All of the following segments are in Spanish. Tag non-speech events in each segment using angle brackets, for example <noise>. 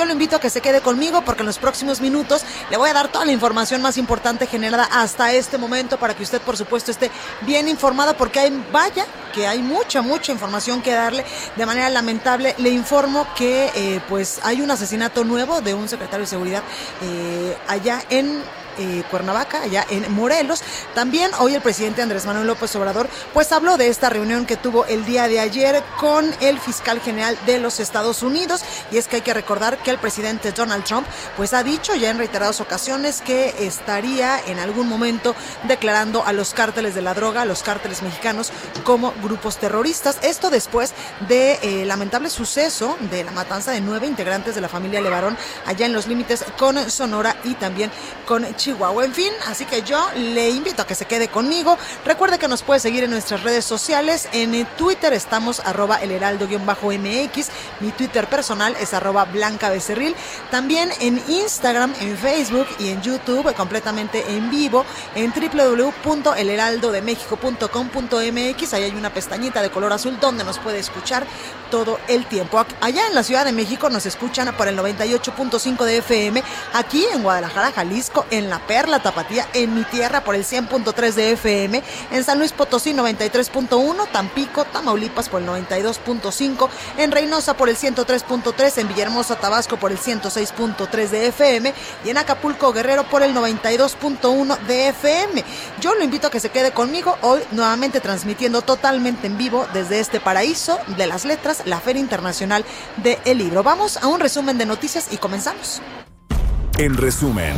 Yo lo invito a que se quede conmigo porque en los próximos minutos le voy a dar toda la información más importante generada hasta este momento para que usted, por supuesto, esté bien informada porque hay, vaya, que hay mucha, mucha información que darle. De manera lamentable, le informo que eh, pues hay un asesinato nuevo de un secretario de seguridad eh, allá en eh, Cuernavaca, allá en Morelos. También hoy el presidente Andrés Manuel López Obrador pues habló de esta reunión que tuvo el día de ayer con el fiscal general de los Estados Unidos y es que hay que recordar que el presidente Donald Trump pues ha dicho ya en reiteradas ocasiones que estaría en algún momento declarando a los cárteles de la droga, a los cárteles mexicanos como grupos terroristas. Esto después de eh, lamentable suceso de la matanza de nueve integrantes de la familia Levarón allá en los límites con Sonora y también con Chihuahua. En fin, así que yo le invito a que se quede conmigo. Recuerde que nos puede seguir en nuestras redes sociales. En Twitter estamos arroba el heraldo-mx. Mi Twitter personal es arroba blanca becerril. También en Instagram, en Facebook y en YouTube completamente en vivo en www.elheraldodemexico.com.mx. Ahí hay una pestañita de color azul donde nos puede escuchar todo el tiempo. Allá en la Ciudad de México nos escuchan por el 98.5 de FM. Aquí en Guadalajara, Jalisco, en La Perla, Tapatía, en mi tierra por el 100.3 de FM. En San Luis Potosí, 93.1. Tampico, Tamaulipas por el 92.5. En Reynosa por el 103.3. En Villahermosa, Tabasco por el 106.3 de FM. Y en Acapulco, Guerrero por el 92.1 de FM. Yo lo invito a que se quede conmigo hoy nuevamente transmitiendo totalmente en vivo desde este paraíso de las letras, la Feria Internacional del Libro. Vamos a un resumen de noticias y comenzamos. En resumen.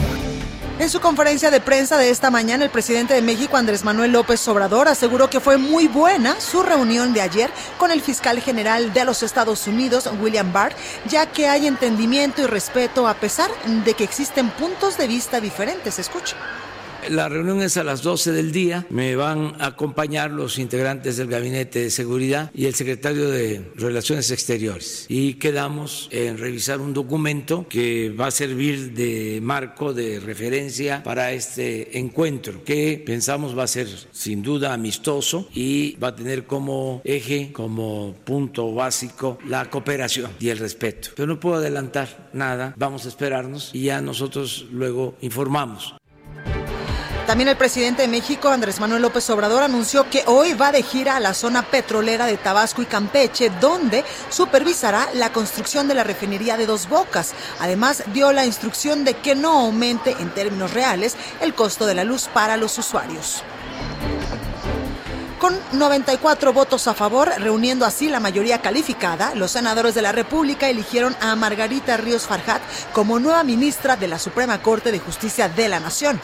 En su conferencia de prensa de esta mañana, el presidente de México, Andrés Manuel López Obrador, aseguró que fue muy buena su reunión de ayer con el fiscal general de los Estados Unidos, William Barr, ya que hay entendimiento y respeto a pesar de que existen puntos de vista diferentes. Escucha. La reunión es a las 12 del día. Me van a acompañar los integrantes del Gabinete de Seguridad y el secretario de Relaciones Exteriores. Y quedamos en revisar un documento que va a servir de marco de referencia para este encuentro, que pensamos va a ser sin duda amistoso y va a tener como eje, como punto básico, la cooperación y el respeto. Pero no puedo adelantar nada. Vamos a esperarnos y ya nosotros luego informamos. También el presidente de México, Andrés Manuel López Obrador, anunció que hoy va de gira a la zona petrolera de Tabasco y Campeche, donde supervisará la construcción de la refinería de Dos Bocas. Además, dio la instrucción de que no aumente en términos reales el costo de la luz para los usuarios. Con 94 votos a favor, reuniendo así la mayoría calificada, los senadores de la República eligieron a Margarita Ríos Farjat como nueva ministra de la Suprema Corte de Justicia de la Nación.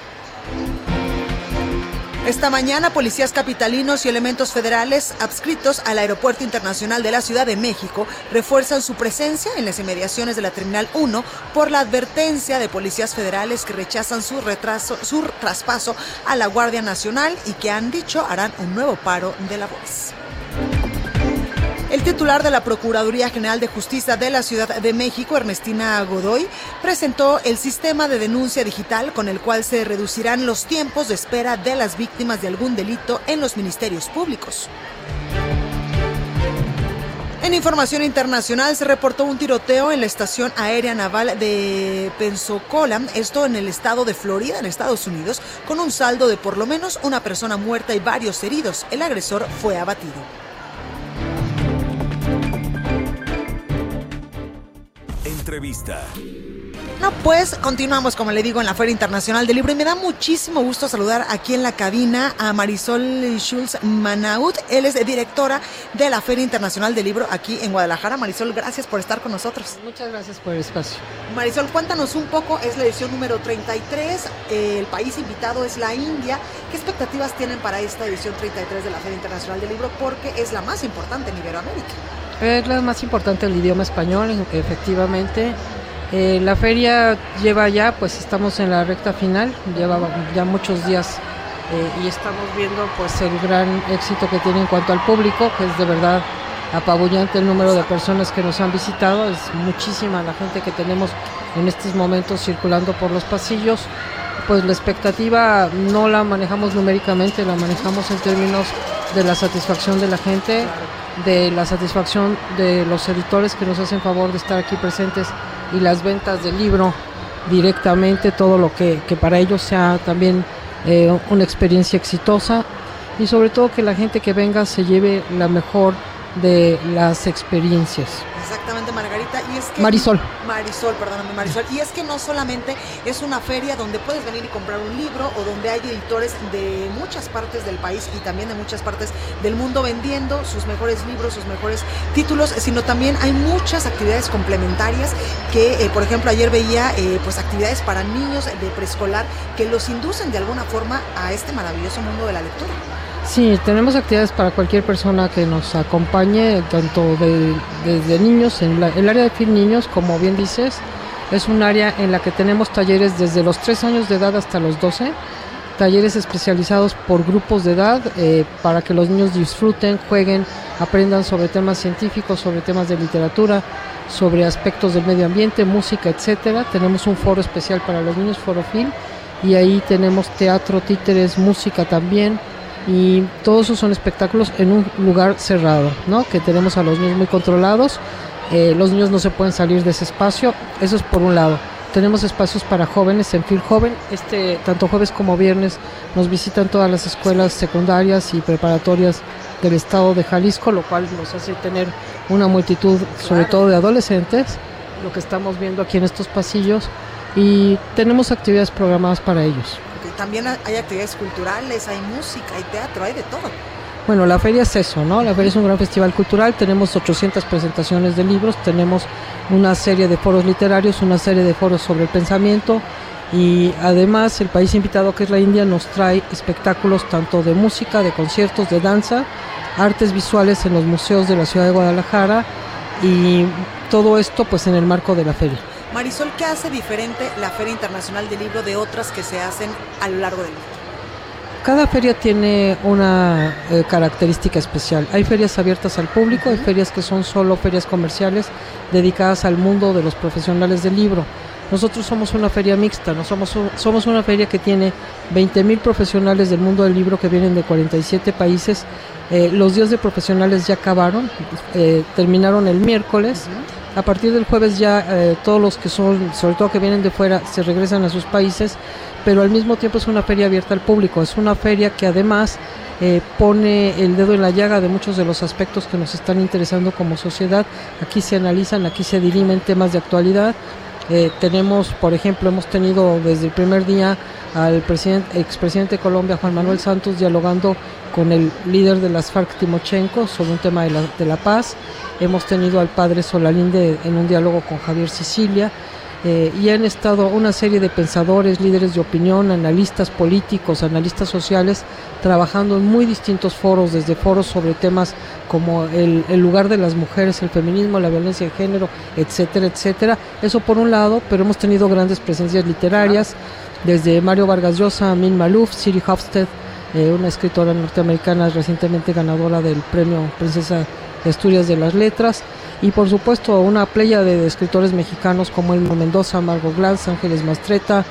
Esta mañana, policías capitalinos y elementos federales adscritos al Aeropuerto Internacional de la Ciudad de México refuerzan su presencia en las inmediaciones de la Terminal 1 por la advertencia de policías federales que rechazan su, retraso, su traspaso a la Guardia Nacional y que han dicho harán un nuevo paro de labores. El titular de la Procuraduría General de Justicia de la Ciudad de México, Ernestina Godoy, presentó el sistema de denuncia digital con el cual se reducirán los tiempos de espera de las víctimas de algún delito en los ministerios públicos. En información internacional se reportó un tiroteo en la estación aérea naval de Pensacola, esto en el estado de Florida, en Estados Unidos, con un saldo de por lo menos una persona muerta y varios heridos. El agresor fue abatido. Entrevista. No, pues continuamos, como le digo, en la Feria Internacional del Libro y me da muchísimo gusto saludar aquí en la cabina a Marisol Schulz Manaut. Él es directora de la Feria Internacional del Libro aquí en Guadalajara. Marisol, gracias por estar con nosotros. Muchas gracias por el espacio. Marisol, cuéntanos un poco, es la edición número 33, el país invitado es la India. ¿Qué expectativas tienen para esta edición 33 de la Feria Internacional del Libro? Porque es la más importante en Iberoamérica. Es la más importante el idioma español, efectivamente. Eh, la feria lleva ya, pues estamos en la recta final, lleva ya muchos días eh, y estamos viendo pues el gran éxito que tiene en cuanto al público, que es de verdad apabullante el número de personas que nos han visitado, es muchísima la gente que tenemos en estos momentos circulando por los pasillos. Pues la expectativa no la manejamos numéricamente, la manejamos en términos de la satisfacción de la gente, de la satisfacción de los editores que nos hacen favor de estar aquí presentes y las ventas del libro directamente, todo lo que, que para ellos sea también eh, una experiencia exitosa. Y sobre todo que la gente que venga se lleve la mejor de las experiencias. Exactamente, Margarita. Y es que Marisol. Marisol, perdóname, Marisol. Y es que no solamente es una feria donde puedes venir y comprar un libro o donde hay editores de muchas partes del país y también de muchas partes del mundo vendiendo sus mejores libros, sus mejores títulos, sino también hay muchas actividades complementarias que, eh, por ejemplo, ayer veía eh, pues actividades para niños de preescolar que los inducen de alguna forma a este maravilloso mundo de la lectura. Sí, tenemos actividades para cualquier persona que nos acompañe, tanto de, desde niños, en el área de fin niños, como bien dices, es un área en la que tenemos talleres desde los 3 años de edad hasta los 12, talleres especializados por grupos de edad eh, para que los niños disfruten, jueguen, aprendan sobre temas científicos, sobre temas de literatura, sobre aspectos del medio ambiente, música, etcétera. Tenemos un foro especial para los niños, Forofil, y ahí tenemos teatro, títeres, música también y todos esos son espectáculos en un lugar cerrado, ¿no? Que tenemos a los niños muy controlados, eh, los niños no se pueden salir de ese espacio, eso es por un lado. Tenemos espacios para jóvenes en Fil Joven, este, tanto jueves como viernes nos visitan todas las escuelas secundarias y preparatorias del estado de Jalisco, lo cual nos hace tener una multitud, sobre todo de adolescentes, lo que estamos viendo aquí en estos pasillos, y tenemos actividades programadas para ellos también hay actividades culturales, hay música, hay teatro, hay de todo. Bueno, la feria es eso, ¿no? La feria es un gran festival cultural, tenemos 800 presentaciones de libros, tenemos una serie de foros literarios, una serie de foros sobre el pensamiento y además el país invitado que es la India nos trae espectáculos tanto de música, de conciertos, de danza, artes visuales en los museos de la ciudad de Guadalajara y todo esto pues en el marco de la feria. Marisol, ¿qué hace diferente la Feria Internacional del Libro de otras que se hacen a lo largo del mundo? Cada feria tiene una eh, característica especial. Hay ferias abiertas al público, hay ferias que son solo ferias comerciales dedicadas al mundo de los profesionales del libro. Nosotros somos una feria mixta, no somos, somos una feria que tiene 20.000 profesionales del mundo del libro que vienen de 47 países. Eh, los días de profesionales ya acabaron, eh, terminaron el miércoles. A partir del jueves ya eh, todos los que son, sobre todo que vienen de fuera, se regresan a sus países, pero al mismo tiempo es una feria abierta al público, es una feria que además eh, pone el dedo en la llaga de muchos de los aspectos que nos están interesando como sociedad. Aquí se analizan, aquí se dirimen temas de actualidad. Eh, tenemos, por ejemplo, hemos tenido desde el primer día al presidente, expresidente de Colombia, Juan Manuel Santos, dialogando con el líder de las FARC, Timochenko, sobre un tema de la, de la paz. Hemos tenido al padre Solalinde en un diálogo con Javier Sicilia. Eh, y han estado una serie de pensadores, líderes de opinión, analistas políticos, analistas sociales, trabajando en muy distintos foros, desde foros sobre temas como el, el, lugar de las mujeres, el feminismo, la violencia de género, etcétera, etcétera. Eso por un lado, pero hemos tenido grandes presencias literarias, desde Mario Vargas Llosa, Amin Malouf, Siri Hofstede, eh, una escritora norteamericana recientemente ganadora del premio Princesa de Asturias de las Letras, y por supuesto una playa de escritores mexicanos como Elmo Mendoza, Margot Glantz, Ángeles Mastreta,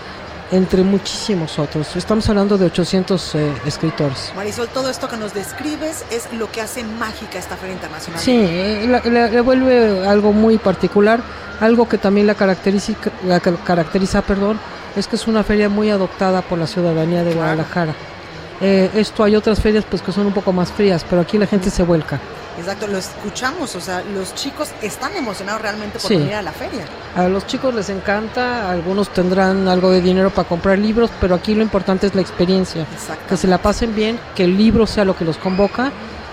entre muchísimos otros. Estamos hablando de 800 eh, escritores. Marisol, todo esto que nos describes es lo que hace mágica esta Feria Internacional. Sí, eh, le vuelve algo muy particular, algo que también la caracteriza, la caracteriza perdón, es que es una feria muy adoptada por la ciudadanía de Guadalajara. Eh, esto hay otras ferias pues que son un poco más frías, pero aquí la gente se vuelca. Exacto, lo escuchamos, o sea, los chicos están emocionados realmente por venir a la feria. A los chicos les encanta, algunos tendrán algo de dinero para comprar libros, pero aquí lo importante es la experiencia, que se la pasen bien, que el libro sea lo que los convoca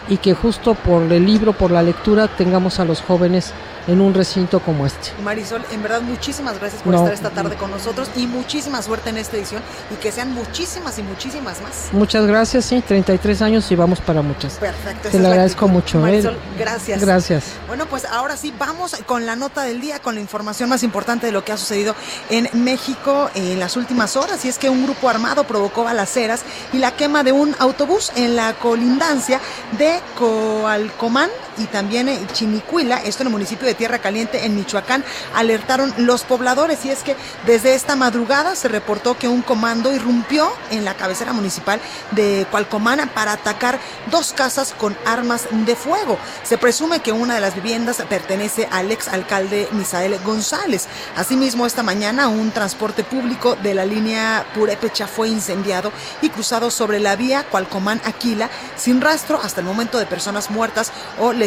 y que justo por el libro, por la lectura, tengamos a los jóvenes en un recinto como este. Marisol, en verdad muchísimas gracias por estar esta tarde con nosotros y muchísima suerte en esta edición y que sean muchísimas y muchísimas más. Muchas gracias, sí, 33 años y vamos para muchas. Perfecto. Te lo agradezco mucho. ¿eh? Marisol, gracias. Gracias. Bueno, pues ahora sí, vamos con la nota del día, con la información más importante de lo que ha sucedido en México en las últimas horas y es que un grupo armado provocó balaceras y la quema de un autobús en la colindancia de Coalcomán y también en Chinicuila, esto en el municipio de Tierra Caliente en Michoacán, alertaron los pobladores y es que desde esta madrugada se reportó que un comando irrumpió en la cabecera municipal de Cualcomán para atacar dos casas con armas de fuego. Se presume que una de las viviendas pertenece al ex alcalde Misael González. Asimismo, esta mañana un transporte público de la línea Purépecha fue incendiado y cruzado sobre la vía Cualcomán-Aquila sin rastro hasta el momento de personas muertas o lesionadas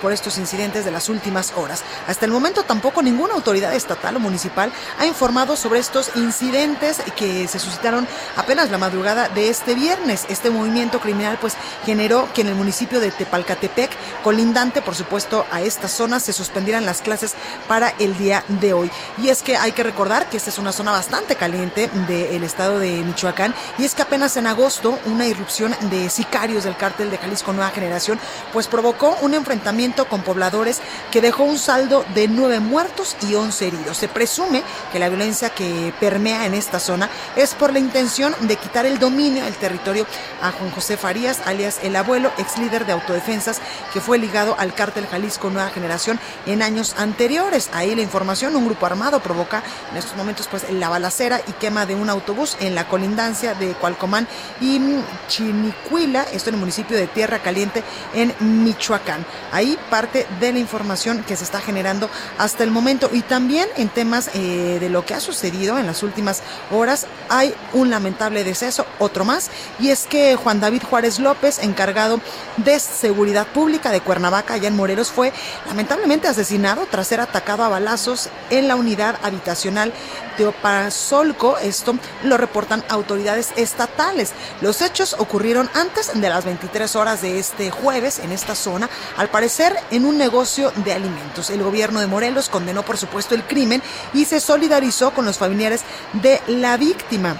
por estos incidentes de las últimas horas. Hasta el momento tampoco ninguna autoridad estatal o municipal ha informado sobre estos incidentes que se suscitaron apenas la madrugada de este viernes. Este movimiento criminal pues generó que en el municipio de Tepalcatepec, colindante por supuesto a esta zona, se suspendieran las clases para el día de hoy. Y es que hay que recordar que esta es una zona bastante caliente del estado de Michoacán y es que apenas en agosto una irrupción de sicarios del cártel de Jalisco Nueva Generación pues provocó un enfrentamiento con pobladores que dejó un saldo de nueve muertos y once heridos. Se presume que la violencia que permea en esta zona es por la intención de quitar el dominio del territorio a Juan José Farías, alias el abuelo, ex líder de autodefensas, que fue ligado al cártel Jalisco Nueva Generación en años anteriores. Ahí la información, un grupo armado provoca en estos momentos pues la balacera y quema de un autobús en la colindancia de Cualcomán y Chinicuila, esto en el municipio de Tierra Caliente en Michoacán. Ahí parte de la información que se está generando hasta el momento. Y también en temas eh, de lo que ha sucedido en las últimas horas, hay un lamentable deceso, otro más, y es que Juan David Juárez López, encargado de seguridad pública de Cuernavaca, allá en Morelos, fue lamentablemente asesinado tras ser atacado a balazos en la unidad habitacional de Opasolco. Esto lo reportan autoridades estatales. Los hechos ocurrieron antes de las 23 horas de este jueves en esta zona, al parecer en un negocio de alimentos. El gobierno de Morelos condenó por supuesto el crimen y se solidarizó con los familiares de la víctima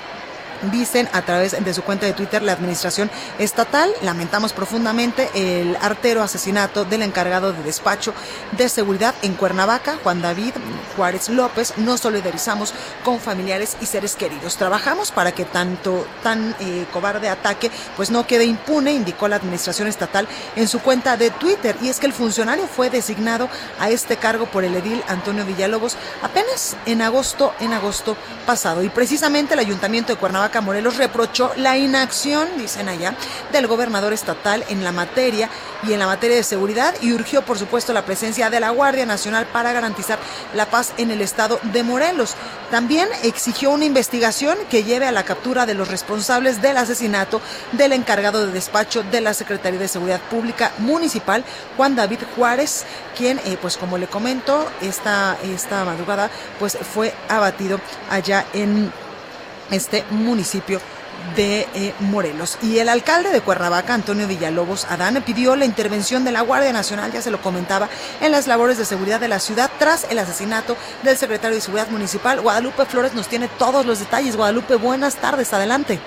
dicen a través de su cuenta de Twitter la administración estatal. Lamentamos profundamente el artero asesinato del encargado de despacho de seguridad en Cuernavaca, Juan David Juárez López. Nos solidarizamos con familiares y seres queridos. Trabajamos para que tanto tan eh, cobarde ataque pues no quede impune, indicó la administración estatal en su cuenta de Twitter. Y es que el funcionario fue designado a este cargo por el edil Antonio Villalobos apenas en agosto, en agosto pasado. Y precisamente el ayuntamiento de Cuernavaca Morelos reprochó la inacción, dicen allá, del gobernador estatal en la materia y en la materia de seguridad y urgió, por supuesto, la presencia de la Guardia Nacional para garantizar la paz en el estado de Morelos. También exigió una investigación que lleve a la captura de los responsables del asesinato del encargado de despacho de la Secretaría de Seguridad Pública Municipal, Juan David Juárez, quien, eh, pues como le comento, esta, esta madrugada, pues fue abatido allá en este municipio de eh, Morelos. Y el alcalde de Cuernavaca, Antonio Villalobos Adán, pidió la intervención de la Guardia Nacional, ya se lo comentaba, en las labores de seguridad de la ciudad tras el asesinato del secretario de Seguridad Municipal. Guadalupe Flores nos tiene todos los detalles. Guadalupe, buenas tardes, adelante.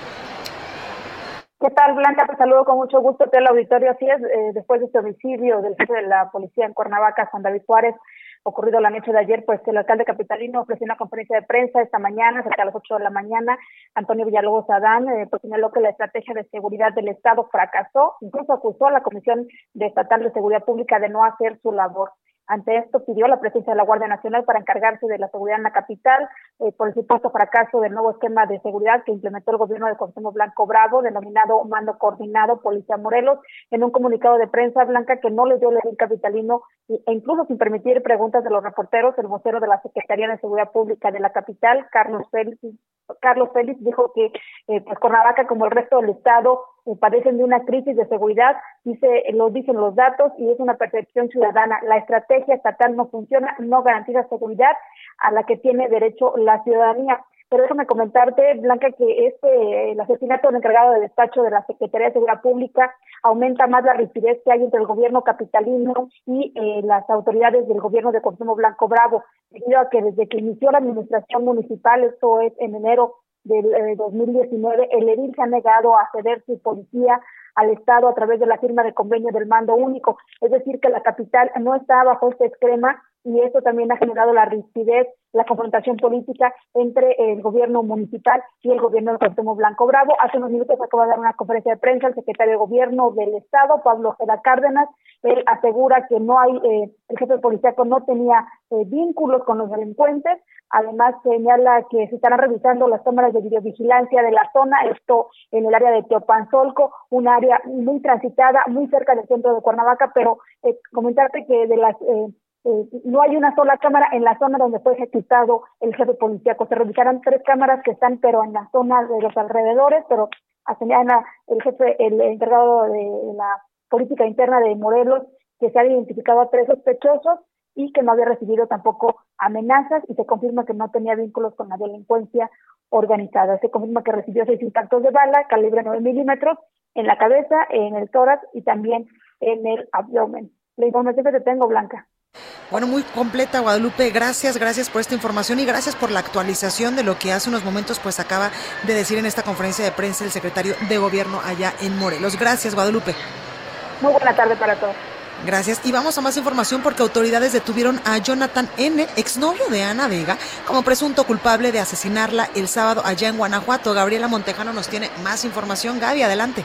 ¿Qué tal, Blanca? Te saludo con mucho gusto. Te el auditorio. Así es, eh, después de este homicidio del jefe de la policía en Cuernavaca, Juan David Juárez, ocurrido la noche de ayer, pues el alcalde capitalino ofreció una conferencia de prensa esta mañana, cerca de las 8 de la mañana. Antonio Villalobos Adán eh, pues, señaló que la estrategia de seguridad del Estado fracasó, incluso acusó a la Comisión de Estatal de Seguridad Pública de no hacer su labor. Ante esto pidió la presencia de la Guardia Nacional para encargarse de la seguridad en la capital eh, por el supuesto fracaso del nuevo esquema de seguridad que implementó el gobierno de Consumo Blanco Bravo, denominado Mando Coordinado Policía Morelos, en un comunicado de prensa blanca que no le dio el capitalino e incluso sin permitir preguntas de los reporteros, el vocero de la Secretaría de Seguridad Pública de la capital, Carlos Félix, Carlos Félix dijo que eh, pues como el resto del estado, padecen de una crisis de seguridad, dice, lo dicen los datos y es una percepción ciudadana. La estrategia estatal no funciona, no garantiza seguridad a la que tiene derecho la ciudadanía. Pero déjame comentarte, Blanca, que este, el asesinato del encargado de despacho de la Secretaría de Seguridad Pública aumenta más la rigidez que hay entre el gobierno capitalino y eh, las autoridades del gobierno de Consumo Blanco Bravo, debido a que desde que inició la administración municipal, esto es en enero del 2019, eh, el edil se ha negado a ceder su policía al Estado a través de la firma de convenio del mando único. Es decir, que la capital no está bajo este esquema y eso también ha generado la rigidez, la confrontación política entre el gobierno municipal y el gobierno de Cuauhtémoc Blanco Bravo. Hace unos minutos acaba de dar una conferencia de prensa el secretario de gobierno del estado, Pablo Ojeda Cárdenas. Él asegura que no hay, eh, el jefe de policía no tenía eh, vínculos con los delincuentes. Además señala que se estarán revisando las cámaras de videovigilancia de la zona, esto en el área de Teopanzolco, un área muy transitada, muy cerca del centro de Cuernavaca, pero eh, comentarte que de las eh, eh, no hay una sola cámara en la zona donde fue ejecutado el jefe policíaco. Se revisarán tres cámaras que están, pero en la zona de los alrededores, pero señala el jefe, el encargado de la política interna de Morelos, que se han identificado a tres sospechosos y que no había recibido tampoco amenazas y se confirma que no tenía vínculos con la delincuencia organizada. Se confirma que recibió seis impactos de bala, calibre 9 milímetros, en la cabeza, en el tórax y también en el abdomen. La información que te tengo, Blanca. Bueno, muy completa Guadalupe, gracias, gracias por esta información y gracias por la actualización de lo que hace unos momentos pues acaba de decir en esta conferencia de prensa el secretario de gobierno allá en Morelos. Gracias Guadalupe. Muy buena tarde para todos. Gracias. Y vamos a más información porque autoridades detuvieron a Jonathan N., exnovio de Ana Vega, como presunto culpable de asesinarla el sábado allá en Guanajuato. Gabriela Montejano nos tiene más información. Gaby, adelante.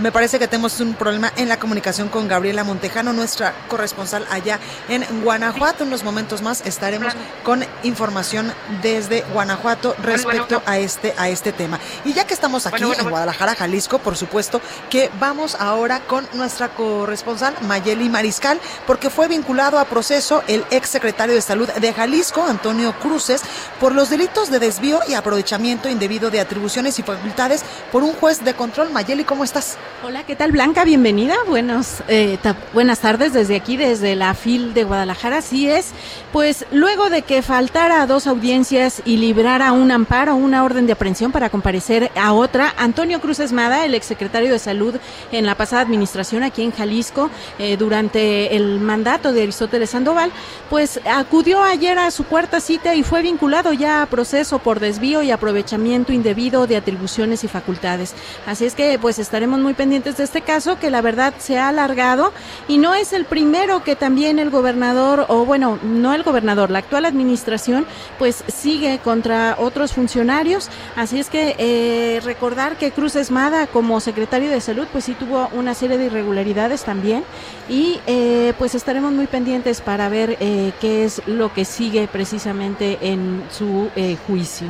Me parece que tenemos un problema en la comunicación con Gabriela Montejano, nuestra corresponsal allá en Guanajuato. En unos momentos más estaremos con información desde Guanajuato respecto a este a este tema. Y ya que estamos aquí en Guadalajara, Jalisco, por supuesto que vamos ahora con nuestra corresponsal Mayeli Mariscal, porque fue vinculado a proceso el ex secretario de Salud de Jalisco, Antonio Cruces, por los delitos de desvío y aprovechamiento indebido de atribuciones y facultades por un juez de control. Mayeli, ¿cómo estás? Hola, ¿qué tal Blanca? Bienvenida. Buenos, eh, buenas tardes desde aquí, desde la FIL de Guadalajara. Así es, pues luego de que faltara dos audiencias y librara un amparo, una orden de aprehensión para comparecer a otra, Antonio Cruz Esmada, el exsecretario de Salud en la pasada administración aquí en Jalisco, eh, durante el mandato de Aristóteles Sandoval, pues acudió ayer a su cuarta cita y fue vinculado ya a proceso por desvío y aprovechamiento indebido de atribuciones y facultades. Así es que pues estaremos muy pendientes de este caso que la verdad se ha alargado y no es el primero que también el gobernador, o bueno, no el gobernador, la actual administración, pues sigue contra otros funcionarios. Así es que eh, recordar que Cruz Esmada como secretario de salud, pues sí tuvo una serie de irregularidades también y eh, pues estaremos muy pendientes para ver eh, qué es lo que sigue precisamente en su juicio.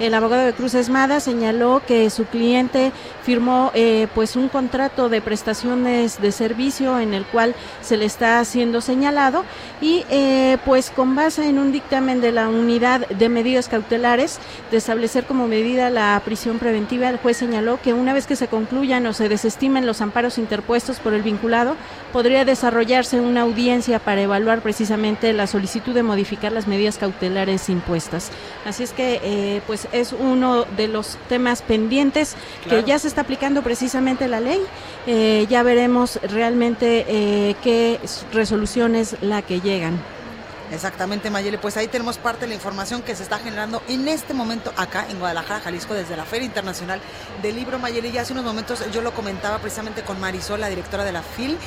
El abogado de Cruz Esmada señaló que su cliente firmó eh, pues un contrato de prestaciones de servicio en el cual se le está haciendo señalado y eh, pues con base en un dictamen de la unidad de medidas cautelares de establecer como medida la prisión preventiva, el juez señaló que una vez que se concluyan o se desestimen los amparos interpuestos por el vinculado, podría desarrollarse una audiencia para evaluar precisamente la solicitud de modificar las medidas cautelares impuestas. Así es que eh, pues es uno de los temas pendientes que ya se está aplicando precisamente la ley. Eh, ya veremos realmente eh, qué resolución es la que llegan. Exactamente, Mayele. Pues ahí tenemos parte de la información que se está generando en este momento acá en Guadalajara, Jalisco, desde la Feria Internacional del Libro Mayele. Y hace unos momentos yo lo comentaba precisamente con Marisol, la directora de la FIL,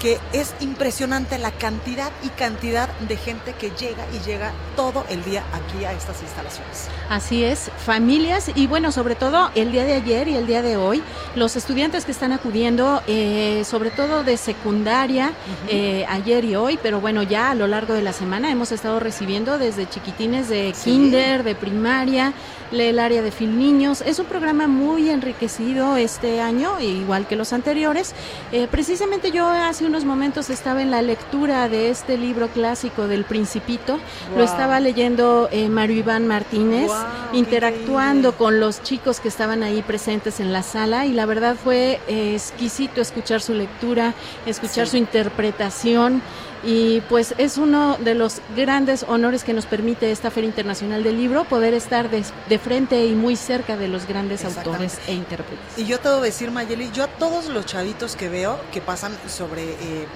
que es impresionante la cantidad y cantidad de gente que llega y llega todo el día aquí a estas instalaciones. Así es, familias y bueno, sobre todo el día de ayer y el día de hoy, los estudiantes que están acudiendo, eh, sobre todo de secundaria, eh, ayer y hoy, pero bueno, ya a lo largo de la semana hemos estado recibiendo desde chiquitines de kinder, de primaria, el área de Fil Niños. Es un programa muy enriquecido este año, igual que los anteriores. Eh, precisamente yo hace hace unos momentos estaba en la lectura de este libro clásico del Principito. Lo estaba leyendo eh, Mario Iván Martínez, interactuando con los chicos que estaban ahí presentes en la sala y la verdad fue eh, exquisito escuchar su lectura, escuchar su interpretación y pues es uno de los grandes honores que nos permite esta Feria Internacional del Libro, poder estar de, frente y muy cerca de los grandes autores e intérpretes. Y yo te voy a decir, Mayeli, yo a todos los chavitos que veo que pasan sobre eh,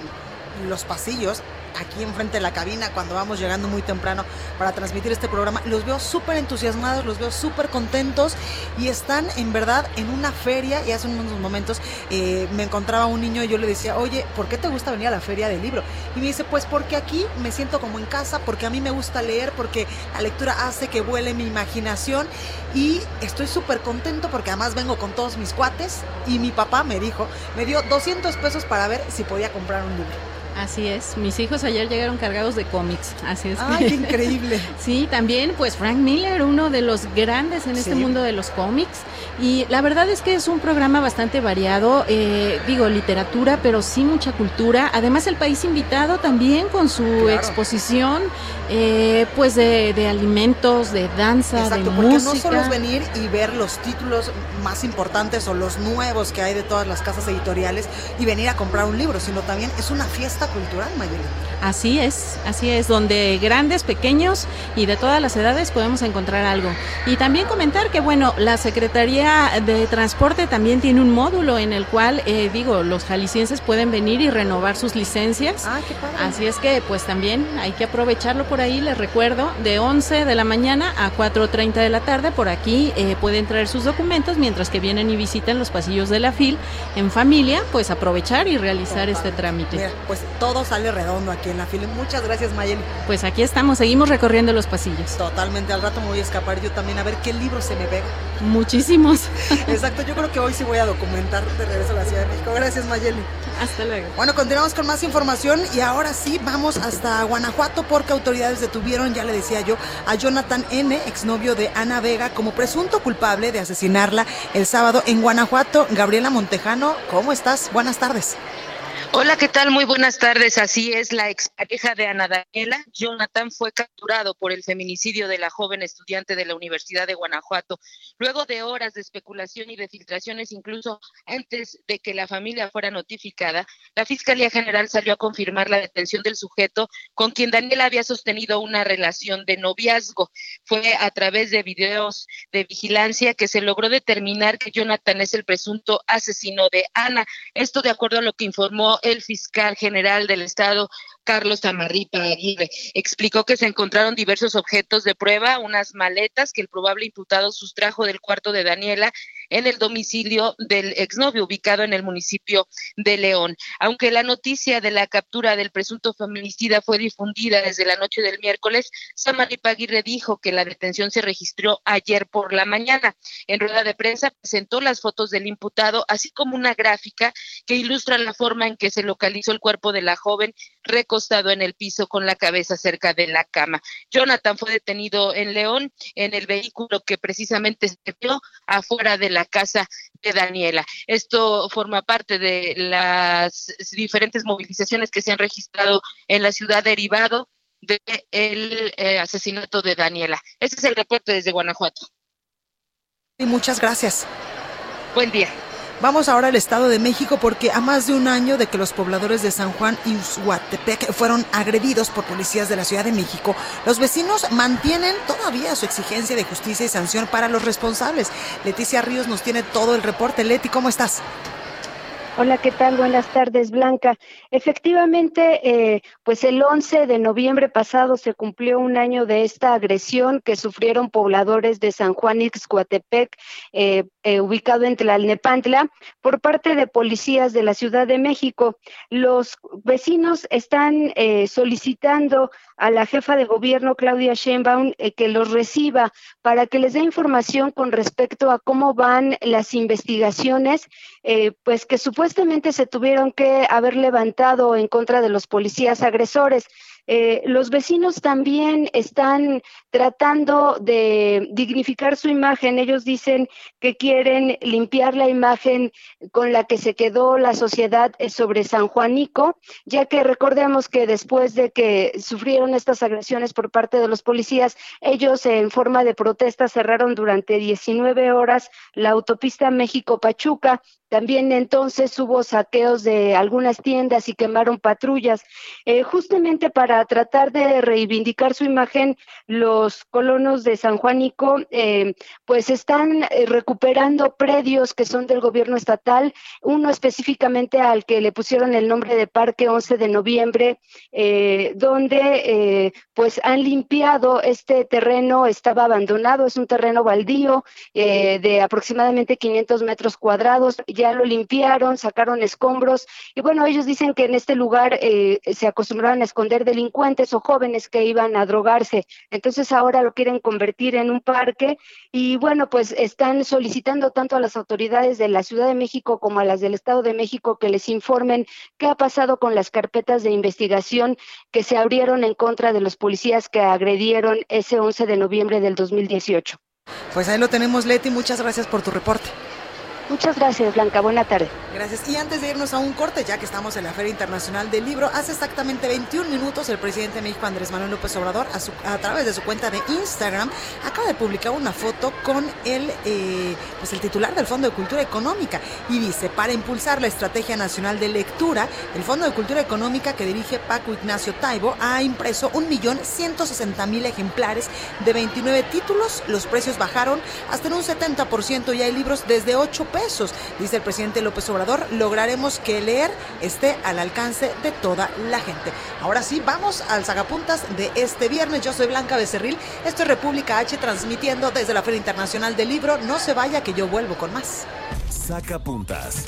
los pasillos, aquí enfrente de la cabina cuando vamos llegando muy temprano para transmitir este programa. Los veo súper entusiasmados, los veo súper contentos y están en verdad en una feria. Y hace unos momentos eh, me encontraba un niño y yo le decía, oye, ¿por qué te gusta venir a la feria del libro? Y me dice, pues porque aquí me siento como en casa, porque a mí me gusta leer, porque la lectura hace que vuele mi imaginación y estoy súper contento porque además vengo con todos mis cuates y mi papá me dijo, me dio 200 pesos para ver si podía comprar un libro. Así es, mis hijos ayer llegaron cargados de cómics, así es. ¡Ay, qué <laughs> increíble! sí, también pues Frank Miller, uno de los grandes en este mundo de los cómics. Y la verdad es que es un programa bastante variado, eh, digo, literatura, pero sí mucha cultura. Además el país invitado también con su exposición, eh, pues de, alimentos, de danza, Exacto, de porque música. no solo es venir y ver los títulos más importantes o los nuevos que hay de todas las casas editoriales y venir a comprar un libro, sino también es una fiesta cultural, Mayeli. Así es, así es, donde grandes, pequeños y de todas las edades podemos encontrar algo. Y también comentar que, bueno, la Secretaría de Transporte también tiene un módulo en el cual, eh, digo, los jaliscienses pueden venir y renovar sus licencias. Ah, qué padre. Así es que, pues también hay que aprovecharlo por ahí, les recuerdo, de 11 de la mañana a 4.30 de la tarde, por aquí eh, pueden traer sus documentos mientras que vienen y visitan los pasillos de la FIL en familia, pues aprovechar y realizar este trámite. Mira, pues todo sale redondo aquí en la fila. Muchas gracias, Mayeli. Pues aquí estamos, seguimos recorriendo los pasillos. Totalmente, al rato me voy a escapar yo también a ver qué libro se me pega. Muchísimos. <laughs> Exacto, yo creo que hoy sí voy a documentar de regreso a la Ciudad de México. Gracias, Mayeli. Hasta luego. Bueno, continuamos con más información y ahora sí vamos hasta Guanajuato porque autoridades detuvieron, ya le decía yo, a Jonathan N., exnovio de Ana Vega, como presunto culpable de asesinarla el sábado en Guanajuato. Gabriela Montejano, ¿cómo estás? Buenas tardes. Hola, ¿qué tal? Muy buenas tardes. Así es, la expareja de Ana Daniela, Jonathan, fue capturado por el feminicidio de la joven estudiante de la Universidad de Guanajuato. Luego de horas de especulación y de filtraciones, incluso antes de que la familia fuera notificada, la Fiscalía General salió a confirmar la detención del sujeto con quien Daniela había sostenido una relación de noviazgo. Fue a través de videos de vigilancia que se logró determinar que Jonathan es el presunto asesino de Ana. Esto de acuerdo a lo que informó el fiscal general del estado, Carlos Tamarripa Aguirre. Explicó que se encontraron diversos objetos de prueba, unas maletas que el probable imputado sustrajo del cuarto de Daniela en el domicilio del exnovio ubicado en el municipio de León. Aunque la noticia de la captura del presunto feminicida fue difundida desde la noche del miércoles, Tamarripa Aguirre dijo que la detención se registró ayer por la mañana. En rueda de prensa presentó las fotos del imputado, así como una gráfica que ilustra la forma en que se localizó el cuerpo de la joven recostado en el piso con la cabeza cerca de la cama. Jonathan fue detenido en León en el vehículo que precisamente se vio afuera de la casa de Daniela. Esto forma parte de las diferentes movilizaciones que se han registrado en la ciudad derivado del eh, asesinato de Daniela. Este es el reporte desde Guanajuato. Y muchas gracias. Buen día. Vamos ahora al Estado de México porque a más de un año de que los pobladores de San Juan y Usuatepec fueron agredidos por policías de la Ciudad de México, los vecinos mantienen todavía su exigencia de justicia y sanción para los responsables. Leticia Ríos nos tiene todo el reporte. Leti, ¿cómo estás? Hola, ¿qué tal? Buenas tardes, Blanca. Efectivamente, eh, pues el 11 de noviembre pasado se cumplió un año de esta agresión que sufrieron pobladores de San Juan Ixcuatepec, eh, eh, ubicado en Tlalnepantla, por parte de policías de la Ciudad de México. Los vecinos están eh, solicitando a la jefa de gobierno, Claudia Sheinbaum, eh, que los reciba para que les dé información con respecto a cómo van las investigaciones, eh, pues que supuestamente se tuvieron que haber levantado en contra de los policías agresores. Eh, los vecinos también están tratando de dignificar su imagen. Ellos dicen que quieren limpiar la imagen con la que se quedó la sociedad eh, sobre San Juanico, ya que recordemos que después de que sufrieron estas agresiones por parte de los policías, ellos en forma de protesta cerraron durante 19 horas la autopista México-Pachuca también entonces hubo saqueos de algunas tiendas y quemaron patrullas. Eh, justamente para tratar de reivindicar su imagen, los colonos de San Juanico eh, pues están eh, recuperando predios que son del gobierno estatal, uno específicamente al que le pusieron el nombre de Parque 11 de Noviembre, donde pues han limpiado este terreno, estaba abandonado, es un terreno baldío de aproximadamente 500 metros cuadrados ya lo limpiaron, sacaron escombros y bueno, ellos dicen que en este lugar eh, se acostumbraban a esconder delincuentes o jóvenes que iban a drogarse, entonces ahora lo quieren convertir en un parque y bueno, pues están solicitando tanto a las autoridades de la Ciudad de México como a las del Estado de México que les informen qué ha pasado con las carpetas de investigación que se abrieron en contra de los policías que agredieron ese 11 de noviembre del 2018. Pues ahí lo tenemos, Leti. Muchas gracias por tu reporte. Muchas gracias, Blanca. Buena tarde. Gracias. Y antes de irnos a un corte, ya que estamos en la Feria Internacional del Libro, hace exactamente 21 minutos el presidente de México, Andrés Manuel López Obrador, a, través de su cuenta de Instagram, acaba de publicar una foto con el, eh, pues el titular del Fondo de Cultura Económica y dice, para impulsar la Estrategia Nacional de Lectura, el Fondo de Cultura Económica que dirige Paco Ignacio Taibo ha impreso 1.160.000 ejemplares de 29 títulos. Los precios bajaron hasta en un 70% y hay libros desde 8 pesos Dice el presidente López Obrador, lograremos que leer esté al alcance de toda la gente. Ahora sí, vamos al Sagapuntas de este viernes. Yo soy Blanca Becerril, esto es República H transmitiendo desde la Feria Internacional del Libro. No se vaya que yo vuelvo con más. Sacapuntas.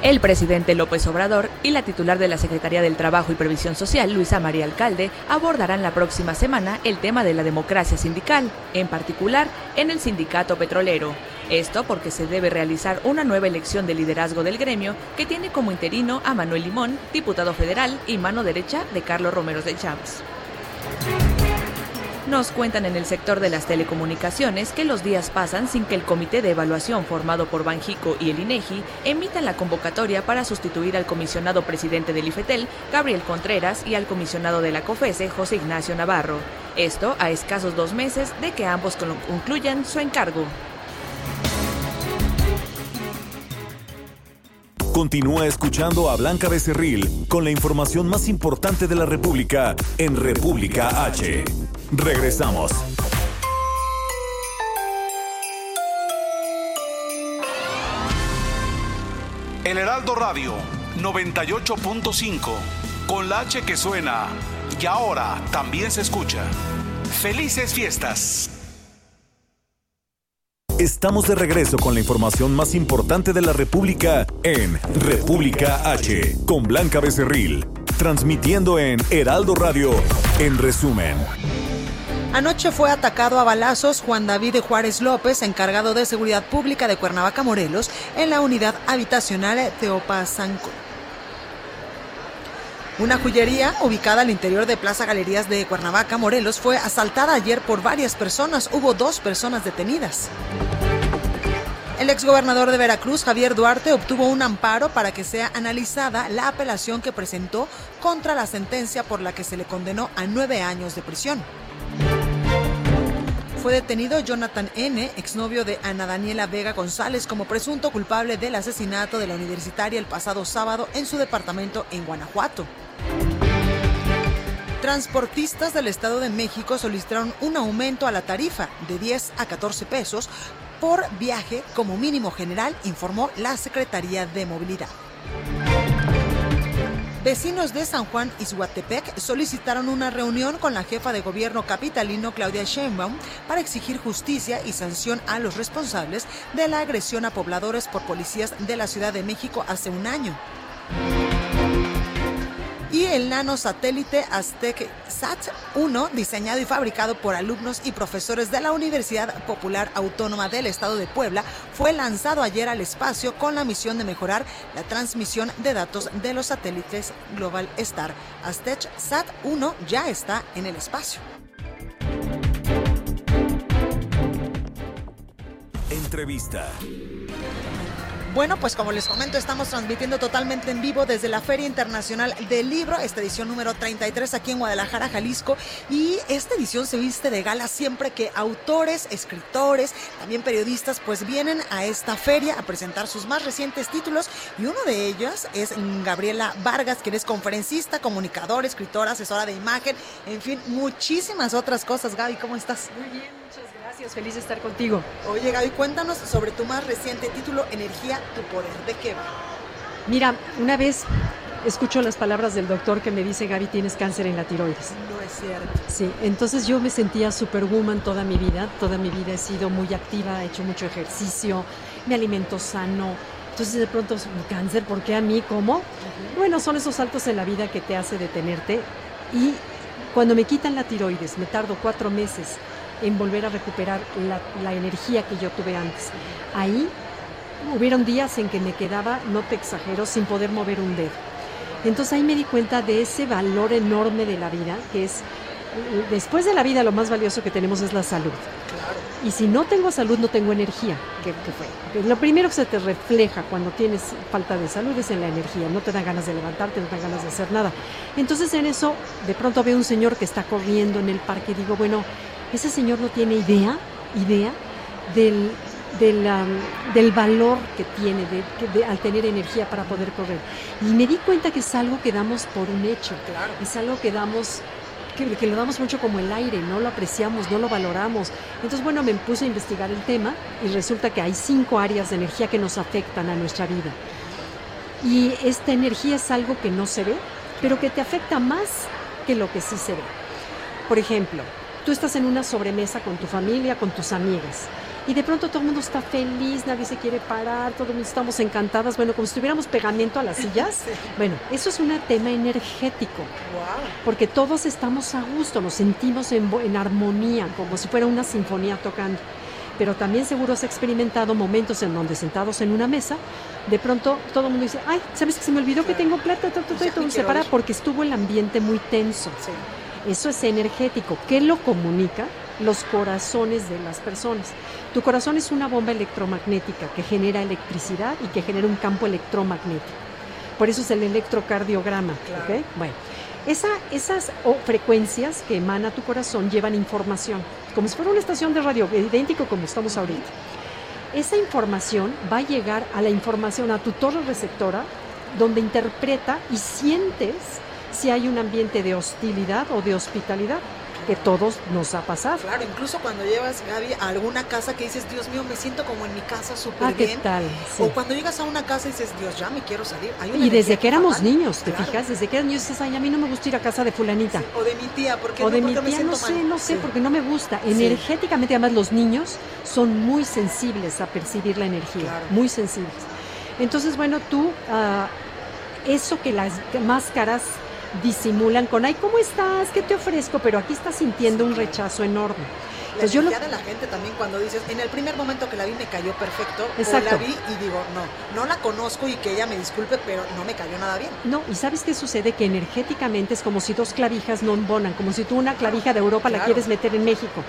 El presidente López Obrador y la titular de la Secretaría del Trabajo y Previsión Social, Luisa María Alcalde, abordarán la próxima semana el tema de la democracia sindical, en particular en el sindicato petrolero. Esto porque se debe realizar una nueva elección de liderazgo del gremio que tiene como interino a Manuel Limón, diputado federal y mano derecha de Carlos Romero de Champs. Nos cuentan en el sector de las telecomunicaciones que los días pasan sin que el comité de evaluación formado por Banjico y el INEGI emitan la convocatoria para sustituir al comisionado presidente del IFETEL, Gabriel Contreras, y al comisionado de la COFESE, José Ignacio Navarro. Esto a escasos dos meses de que ambos concluyan su encargo. Continúa escuchando a Blanca Becerril con la información más importante de la República en República H. Regresamos. El Heraldo Radio 98.5, con la H que suena y ahora también se escucha. Felices fiestas. Estamos de regreso con la información más importante de la República en República H, con Blanca Becerril, transmitiendo en Heraldo Radio, en resumen. Anoche fue atacado a balazos Juan David Juárez López, encargado de seguridad pública de Cuernavaca, Morelos, en la unidad habitacional Teopazanco. Una joyería ubicada al interior de Plaza Galerías de Cuernavaca, Morelos, fue asaltada ayer por varias personas. Hubo dos personas detenidas. El exgobernador de Veracruz, Javier Duarte, obtuvo un amparo para que sea analizada la apelación que presentó contra la sentencia por la que se le condenó a nueve años de prisión. Fue detenido Jonathan N., exnovio de Ana Daniela Vega González, como presunto culpable del asesinato de la universitaria el pasado sábado en su departamento en Guanajuato. Transportistas del Estado de México solicitaron un aumento a la tarifa de 10 a 14 pesos por viaje como mínimo general, informó la Secretaría de Movilidad. Vecinos de San Juan y solicitaron una reunión con la jefa de gobierno capitalino Claudia Sheinbaum para exigir justicia y sanción a los responsables de la agresión a pobladores por policías de la Ciudad de México hace un año. Y el nanosatélite Aztec SAT-1, diseñado y fabricado por alumnos y profesores de la Universidad Popular Autónoma del Estado de Puebla, fue lanzado ayer al espacio con la misión de mejorar la transmisión de datos de los satélites Global Star. Aztec SAT-1 ya está en el espacio. Entrevista. Bueno, pues como les comento, estamos transmitiendo totalmente en vivo desde la Feria Internacional del Libro, esta edición número 33 aquí en Guadalajara, Jalisco. Y esta edición se viste de gala siempre que autores, escritores, también periodistas, pues vienen a esta feria a presentar sus más recientes títulos. Y uno de ellos es Gabriela Vargas, quien es conferencista, comunicador, escritora, asesora de imagen, en fin, muchísimas otras cosas. Gaby, ¿cómo estás? Muy bien, muchas gracias. Feliz de estar contigo. Oye, Gaby, cuéntanos sobre tu más reciente título, Energía, tu poder. ¿De qué va? Mira, una vez escucho las palabras del doctor que me dice, Gaby, tienes cáncer en la tiroides. No es cierto. Sí, entonces yo me sentía superwoman toda mi vida. Toda mi vida he sido muy activa, he hecho mucho ejercicio, me alimento sano. Entonces de pronto, cáncer, ¿por qué a mí? ¿Cómo? Bueno, son esos saltos en la vida que te hace detenerte. Y cuando me quitan la tiroides, me tardo cuatro meses en volver a recuperar la, la energía que yo tuve antes. Ahí hubieron días en que me quedaba, no te exagero, sin poder mover un dedo. Entonces ahí me di cuenta de ese valor enorme de la vida, que es, después de la vida lo más valioso que tenemos es la salud. Y si no tengo salud, no tengo energía, que, que fue. Lo primero que se te refleja cuando tienes falta de salud es en la energía, no te da ganas de levantarte, no te da ganas de hacer nada. Entonces en eso, de pronto veo un señor que está corriendo en el parque y digo, bueno, ese señor no tiene idea, idea del, del, um, del valor que tiene de, de- al tener energía para poder correr. Y me di cuenta que es algo que damos por un hecho, es algo que damos que, que lo damos mucho como el aire, no lo apreciamos, no lo valoramos. Entonces, bueno, me puse a investigar el tema y resulta que hay cinco áreas de energía que nos afectan a nuestra vida. Y esta energía es algo que no se ve, pero que te afecta más que lo que sí se ve. Por ejemplo, tú estás en una sobremesa con tu familia, con tus amigas, y de pronto todo el mundo está feliz, nadie se quiere parar, todos estamos encantadas, bueno, como si tuviéramos pegamento a las sillas. <laughs> Bueno, eso es un tema energético, porque todos estamos a gusto, nos sentimos en, en armonía, como si fuera una sinfonía tocando. Pero también seguro has experimentado momentos en donde sentados en una mesa, de pronto todo el mundo dice, ay, ¿sabes que se me olvidó que tengo plata? Ta, ta, ta", y <laughs> todo se para porque estuvo el ambiente muy tenso. Eso es energético. ¿Qué lo comunica? Los corazones de las personas. Tu corazón es una bomba electromagnética que genera electricidad y que genera un campo electromagnético. Por eso es el electrocardiograma. ¿ok? Bueno, esa- esas o, frecuencias que emana tu corazón llevan información, como si fuera una estación de radio, idéntico como estamos ahorita. Esa información va a llegar a la información, a tu torre receptora, donde interpreta y sientes si hay un ambiente de hostilidad o de hospitalidad, que todos nos ha pasado. Claro, incluso cuando llevas, Gaby, a alguna casa que dices, Dios mío, me siento como en mi casa súper Ah, ¿qué bien. tal? Sí. O cuando llegas a una casa y dices, Dios, ya me quiero salir. Hay una Y desde que éramos fatal. niños, ¿te Claro. fijas? Desde que éramos niños dices, ay, a mí no me gusta ir a casa de fulanita. O de mi tía, porque o no, de mi porque me tía, no sé, mal. no sé, Sí. porque no me gusta. Energéticamente, además, los niños son muy sensibles a percibir la energía, muy sensibles. Entonces, bueno, tú, ah, eso que las máscaras disimulan con, ay, ¿cómo estás? ¿Qué te ofrezco? Pero aquí estás sintiendo un rechazo enorme. La Entonces, yo lo, de la gente también cuando dices, en el primer momento que la vi me cayó perfecto, Exacto. o la vi y digo, no, no la conozco y que ella me disculpe, pero no me cayó nada bien. No, y ¿sabes qué sucede? Que energéticamente es como si dos clavijas no embonan, como si tú una clavija de Europa la Claro. quieres meter en México.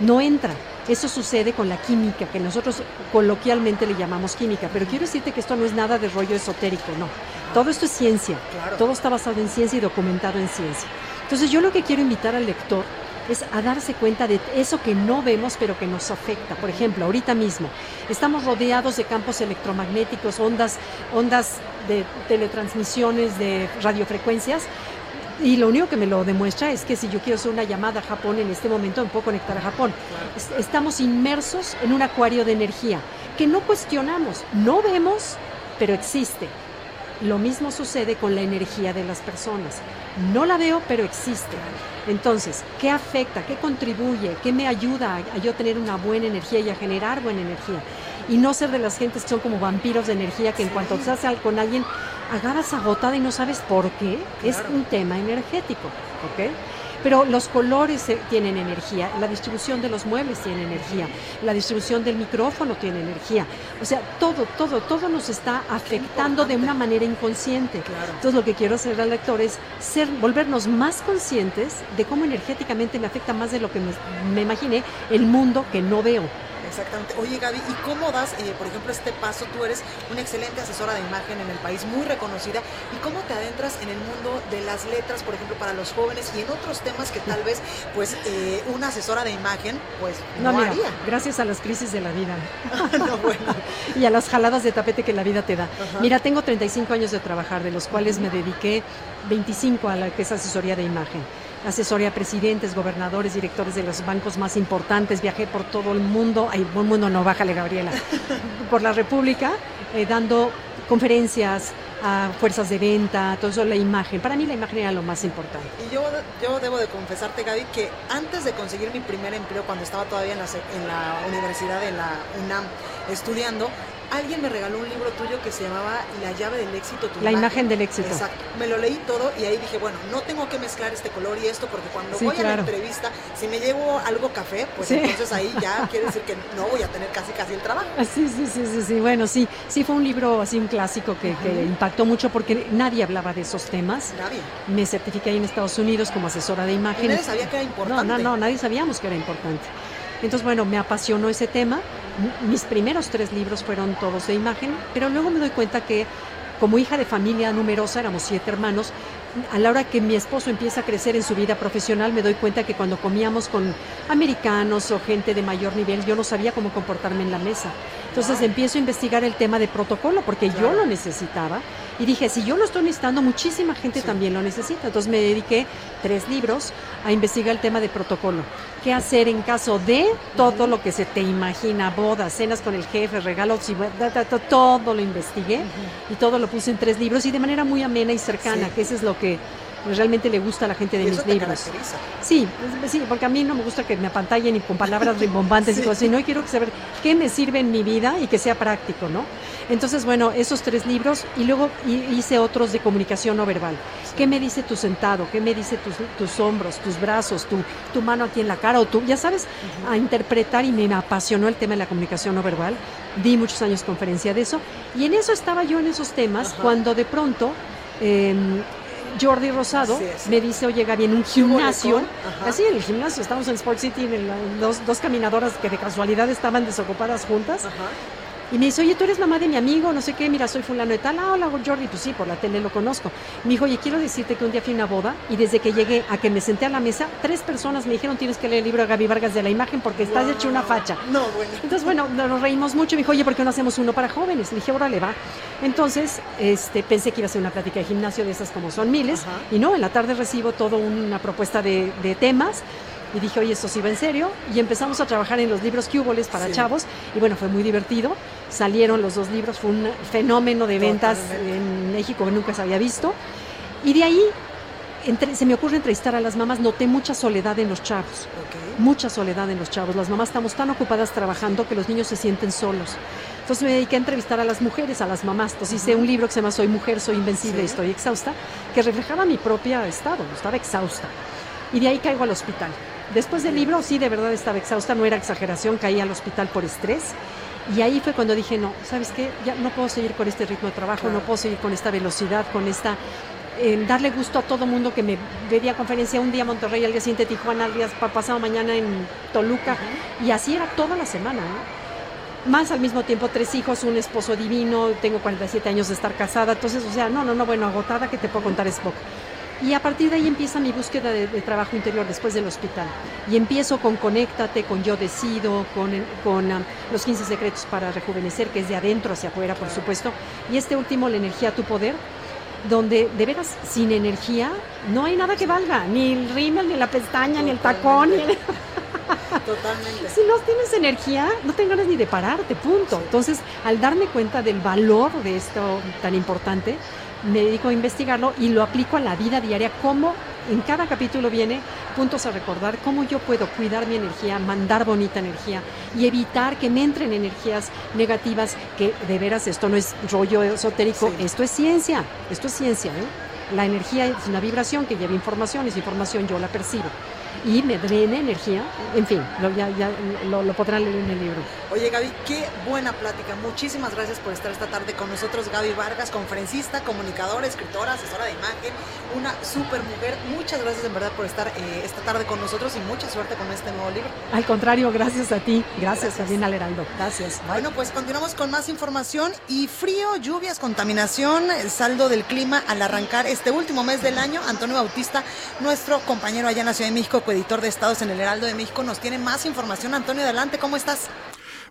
No entra. Eso sucede con la química, que nosotros coloquialmente le llamamos química. Pero quiero decirte que esto no es nada de rollo esotérico, no. Todo esto es ciencia. Claro. Todo está basado en ciencia y documentado en ciencia. Entonces yo lo que quiero invitar al lector es a darse cuenta de eso que no vemos pero que nos afecta. Por ejemplo, ahorita mismo estamos rodeados de campos electromagnéticos, ondas, ondas de teletransmisiones de radiofrecuencias. Y lo único que me lo demuestra es que si yo quiero hacer una llamada a Japón en este momento, me puedo conectar a Japón. Es- Estamos inmersos en un acuario de energía que no cuestionamos, no vemos, pero existe. Lo mismo sucede con la energía de las personas. No la veo, pero existe. Entonces, ¿qué afecta? ¿Qué contribuye? ¿Qué me ayuda a, a yo tener una buena energía y a generar buena energía? Y no ser de las gentes que son como vampiros de energía, que en cuanto estás con alguien, agarras agotada y no sabes por qué, es un tema energético, ¿ok? Pero los colores eh, tienen energía, la distribución de los muebles tiene energía, la distribución del micrófono tiene energía. O sea, todo, todo, todo nos está afectando de una manera inconsciente. Entonces lo que quiero hacer al lector es ser, volvernos más conscientes de cómo energéticamente me afecta más de lo que me, me imaginé el mundo que no veo. Exactamente. Oye, Gaby, ¿y cómo das, eh, por ejemplo, este paso? Tú eres una excelente asesora de imagen en el país, muy reconocida. ¿Y cómo te adentras en el mundo de las letras, por ejemplo, para los jóvenes y en otros temas que tal vez, pues, eh, una asesora de imagen, pues, no, mira, haría? Gracias a las crisis de la vida. <laughs> no, bueno. y a las jaladas de tapete que la vida te da. Mira, tengo 35 años de trabajar, de los cuales me dediqué 25 a la que es asesoría de imagen asesoría a presidentes, gobernadores, directores de los bancos más importantes, viajé por todo el mundo, ay, buen mundo no, bájale Gabriela, <laughs> por la República, eh, dando conferencias a fuerzas de venta, todo eso, la imagen. Para mí la imagen era lo más importante. Y yo, yo debo de confesarte, Gaby, que antes de conseguir mi primer empleo, cuando estaba todavía en la, en la universidad, en la UNAM, estudiando, alguien me regaló un libro tuyo que se llamaba La llave del éxito. la imagen. del éxito. Exacto. Me lo leí todo y ahí dije, bueno, no tengo que mezclar este color y esto porque cuando voy a la entrevista, si me llevo algo café, pues entonces ahí ya <laughs> quiere decir que no voy a tener casi casi el trabajo. Sí, sí, sí, sí, sí. Bueno, sí, sí fue un libro así un clásico que, que impactó mucho porque nadie hablaba de esos temas. Nadie. Me certifiqué ahí en Estados Unidos como asesora de imagen. Y nadie sabía que era importante. No, no, no, nadie sabíamos que era importante. Entonces, bueno, me apasionó ese tema. Mis primeros tres libros fueron todos de imagen, pero luego me doy cuenta que como hija de familia numerosa, éramos siete hermanos, a la hora que mi esposo empieza a crecer en su vida profesional, me doy cuenta que cuando comíamos con americanos o gente de mayor nivel, yo no sabía cómo comportarme en la mesa. Entonces empiezo a investigar el tema de protocolo, porque yo lo necesitaba. Y dije, si yo lo estoy necesitando, muchísima gente también lo necesita. Entonces me dediqué tres libros a investigar el tema de protocolo. ¿Qué hacer en caso de todo lo que se te imagina? Bodas, cenas con el jefe, regalos, y, todo lo investigué y todo lo puse en tres libros y de manera muy amena y cercana, que eso es lo que realmente le gusta a la gente de mis libros. Sí, sí, porque a mí no me gusta que me apantallen y con palabras <laughs> rimbombantes y cosas así, no, y quiero saber qué me sirve en mi vida y que sea práctico, ¿no? Entonces, bueno, esos tres libros y luego hice otros de comunicación no verbal. ¿Qué me dice tu sentado? ¿Qué me dice tus, tus hombros, tus brazos, tu, tu mano aquí en la cara o tú? Ya sabes, a interpretar y me apasionó el tema de la comunicación no verbal. Di muchos años conferencia de eso y en eso estaba yo en esos temas cuando de pronto... Em, Jordi Rosado me dice, oye Gaby, en un gimnasio, así en el gimnasio, estamos en Sport City, en dos, dos caminadoras que de casualidad estaban desocupadas juntas, y me dice, oye, tú eres mamá de mi amigo, no sé qué, mira, soy fulano de tal. Ah, hola, Jordi, pues sí, por la tele lo conozco. Me dijo, oye, quiero decirte que un día fui a una boda y desde que llegué a que me senté a la mesa, tres personas me dijeron, tienes que leer el libro de Gaby Vargas de la imagen porque estás hecho una facha. No, bueno. Entonces, bueno, nos reímos mucho. Me dijo, oye, ¿por qué no hacemos uno para jóvenes? Le dije, órale, va. Entonces, este, pensé que iba a ser una plática de gimnasio de esas como son miles. Y no, en la tarde recibo toda una propuesta de, de temas y dije, oye, esto sí va en serio. Y empezamos a trabajar en los libros Cuboles para chavos. Y bueno, fue muy divertido. Salieron los dos libros, fue un fenómeno de ventas en México que nunca se había visto. Y de ahí entre, se me ocurre entrevistar a las mamás. Noté mucha soledad en los chavos. Mucha soledad en los chavos. Las mamás estamos tan ocupadas trabajando que los niños se sienten solos. Entonces me dediqué a entrevistar a las mujeres, a las mamás. Entonces hice un libro que se llama Soy mujer, soy invencible, y estoy exhausta, que reflejaba mi propio estado. Estaba exhausta. Y de ahí caigo al hospital. Después del libro, sí, de verdad estaba exhausta, no era exageración, caí al hospital por estrés. Y ahí fue cuando dije, no, ¿sabes qué? Ya no puedo seguir con este ritmo de trabajo, no puedo seguir con esta velocidad, con esta... Eh, darle gusto a todo mundo que me veía conferencia un día Monterrey, al día siguiente Tijuana, al día pasado mañana en Toluca. Y así era toda la semana, más al mismo tiempo tres hijos, un esposo divino, tengo 47 años de estar casada, entonces, o sea, no, no, no, bueno, agotada que te puedo contar es poco. Y a partir de ahí empieza mi búsqueda de, trabajo interior después del hospital. Y empiezo con Conéctate, con Yo Decido, con, con um, los 15 secretos para rejuvenecer, que es de adentro hacia afuera, por supuesto. Y este último, La energía a tu poder, donde de veras sin energía no hay nada que valga, ni el rímel, ni la pestaña, ni el tacón. <laughs> Totalmente. Si no tienes energía, no te ganas ni de pararte, punto. Entonces, al darme cuenta del valor de esto tan importante, me dedico a investigarlo y lo aplico a la vida diaria, cómo en cada capítulo viene puntos a recordar cómo yo puedo cuidar mi energía, mandar bonita energía y evitar que me entren energías negativas, que de veras esto no es rollo esotérico, esto es ciencia, esto es ciencia. ¿eh? La energía es una vibración que lleva información, esa información yo la percibo y me drene energía. En fin, lo, ya, ya lo, lo, podrán leer en el libro. Oye, Gaby, qué buena plática. Muchísimas gracias por estar esta tarde con nosotros. Gaby Vargas, conferencista, comunicadora, escritora, asesora de imagen, una súper mujer. Muchas gracias en verdad por estar eh, esta tarde con nosotros y mucha suerte con este nuevo libro. Al contrario, gracias a ti. Gracias, también al Heraldo. Gracias. Bueno, pues continuamos con más información y frío, lluvias, contaminación, el saldo del clima al arrancar este último mes del año. Antonio Bautista, nuestro compañero allá en la Ciudad de México, editor de Estados en el Heraldo de México, nos tiene más información. Antonio, adelante, ¿cómo estás?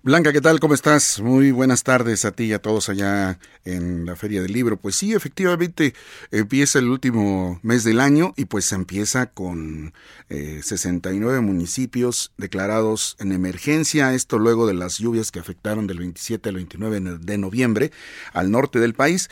Blanca, ¿qué tal? ¿Cómo estás? Muy buenas tardes a ti y a todos allá en la Feria del Libro. Pues sí, efectivamente, empieza el último mes del año y pues empieza con eh, 69 municipios declarados en emergencia. Esto luego de las lluvias que afectaron del 27 al 29 de noviembre al norte del país.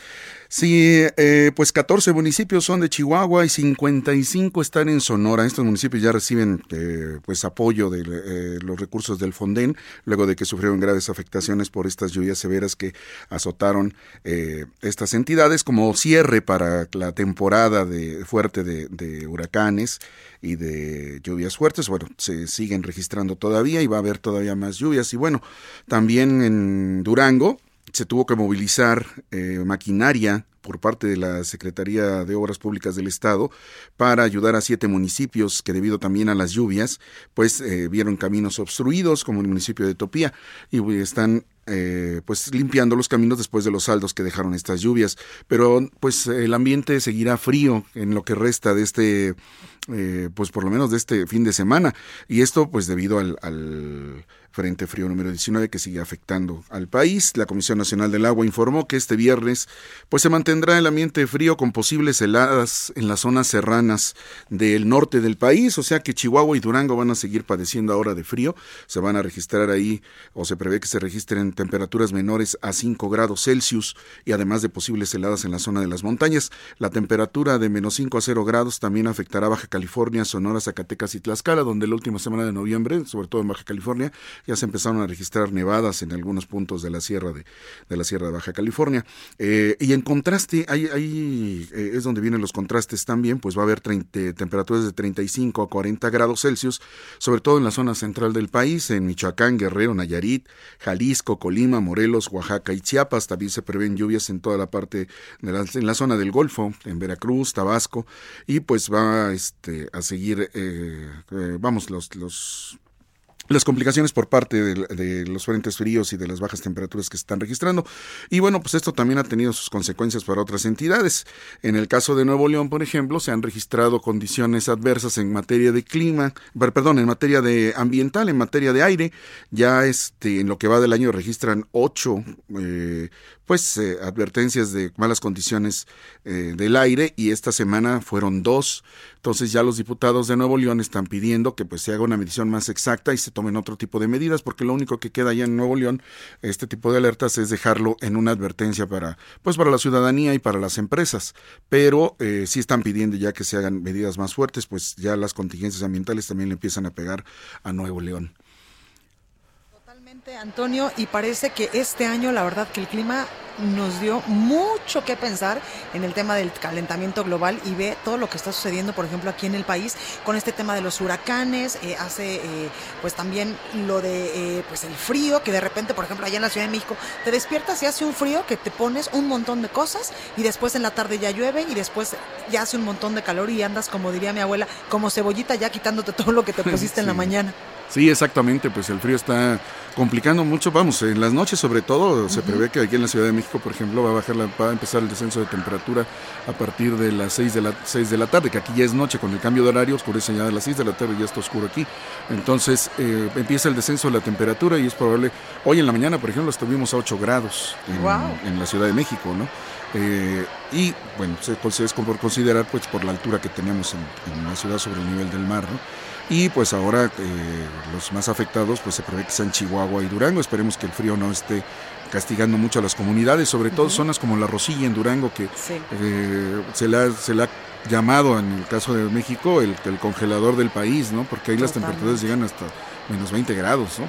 Sí, eh, pues 14 municipios son de Chihuahua y 55 están en Sonora. Estos municipios ya reciben eh, pues apoyo de eh, los recursos del Fonden luego de que sufrieron graves afectaciones por estas lluvias severas que azotaron eh, estas entidades como cierre para la temporada de fuerte de, de huracanes y de lluvias fuertes. Bueno, se siguen registrando todavía y va a haber todavía más lluvias. Y bueno, también en Durango se tuvo que movilizar eh, maquinaria por parte de la Secretaría de Obras Públicas del Estado para ayudar a siete municipios que debido también a las lluvias pues eh, vieron caminos obstruidos como el municipio de Topía y están eh, pues limpiando los caminos después de los saldos que dejaron estas lluvias pero pues el ambiente seguirá frío en lo que resta de este eh, pues por lo menos de este fin de semana y esto pues debido al, al Frente Frío número 19 que sigue afectando al país. La Comisión Nacional del Agua informó que este viernes pues se mantendrá el ambiente frío con posibles heladas en las zonas serranas del norte del país, o sea que Chihuahua y Durango van a seguir padeciendo ahora de frío. Se van a registrar ahí o se prevé que se registren temperaturas menores a 5 grados Celsius y además de posibles heladas en la zona de las montañas. La temperatura de menos 5 a 0 grados también afectará Baja California, Sonora, Zacatecas y Tlaxcala, donde la última semana de noviembre, sobre todo en Baja California, ya se empezaron a registrar nevadas en algunos puntos de la sierra de, de la sierra de Baja California. Eh, y en contraste, ahí, ahí eh, es donde vienen los contrastes también, pues va a haber 30, temperaturas de 35 a 40 grados Celsius, sobre todo en la zona central del país, en Michoacán, Guerrero, Nayarit, Jalisco, Colima, Morelos, Oaxaca y Chiapas. También se prevén lluvias en toda la parte de la, en la zona del Golfo, en Veracruz, Tabasco, y pues va este, a seguir, eh, eh, vamos, los, los las complicaciones por parte de, los frentes fríos y de las bajas temperaturas que se están registrando. Y bueno, pues esto también ha tenido sus consecuencias para otras entidades. En el caso de Nuevo León, por ejemplo, se han registrado condiciones adversas en materia de clima, perdón, en materia de ambiental, en materia de aire. Ya este, en lo que va del año registran ocho eh, pues eh, advertencias de malas condiciones eh, del aire y esta semana fueron dos. Entonces ya los diputados de Nuevo León están pidiendo que pues se haga una medición más exacta y se tomen otro tipo de medidas porque lo único que queda ya en Nuevo León este tipo de alertas es dejarlo en una advertencia para pues para la ciudadanía y para las empresas. Pero eh, sí están pidiendo ya que se hagan medidas más fuertes pues ya las contingencias ambientales también le empiezan a pegar a Nuevo León. Antonio, y parece que este año la verdad que el clima nos dio mucho que pensar en el tema del calentamiento global y ve todo lo que está sucediendo, por ejemplo, aquí en el país con este tema de los huracanes, eh, hace eh, pues también lo de eh, pues el frío, que de repente, por ejemplo, allá en la Ciudad de México, te despiertas y hace un frío que te pones un montón de cosas y después en la tarde ya llueve y después ya hace un montón de calor y andas, como diría mi abuela, como cebollita ya quitándote <laughs> todo lo que te pusiste sí. en la mañana. Sí, exactamente, pues el frío está complicando mucho, vamos, en las noches sobre todo, se uh -huh. prevé que aquí en la Ciudad de México, por ejemplo, va a bajar la, va a empezar el descenso de temperatura a partir de las 6 de la 6 de la tarde, que aquí ya es noche, con el cambio de horario oscurece ya de las 6 de la tarde ya está oscuro aquí. Entonces, eh, empieza el descenso de la temperatura y es probable, hoy en la mañana, por ejemplo, estuvimos a 8 grados en, wow. en la Ciudad de México, ¿no? Eh, y bueno, se, es por considerar pues por la altura que tenemos en, en la ciudad sobre el nivel del mar, ¿no? Y pues ahora eh, los más afectados pues se prevé que sean Chihuahua y Durango. Esperemos que el frío no esté castigando mucho a las comunidades, sobre todo uh -huh. zonas como La Rosilla en Durango, que sí. eh, se, le ha, se le ha llamado en el caso de México el, el congelador del país, ¿no? Porque ahí las temperaturas llegan hasta menos 20 grados, ¿no?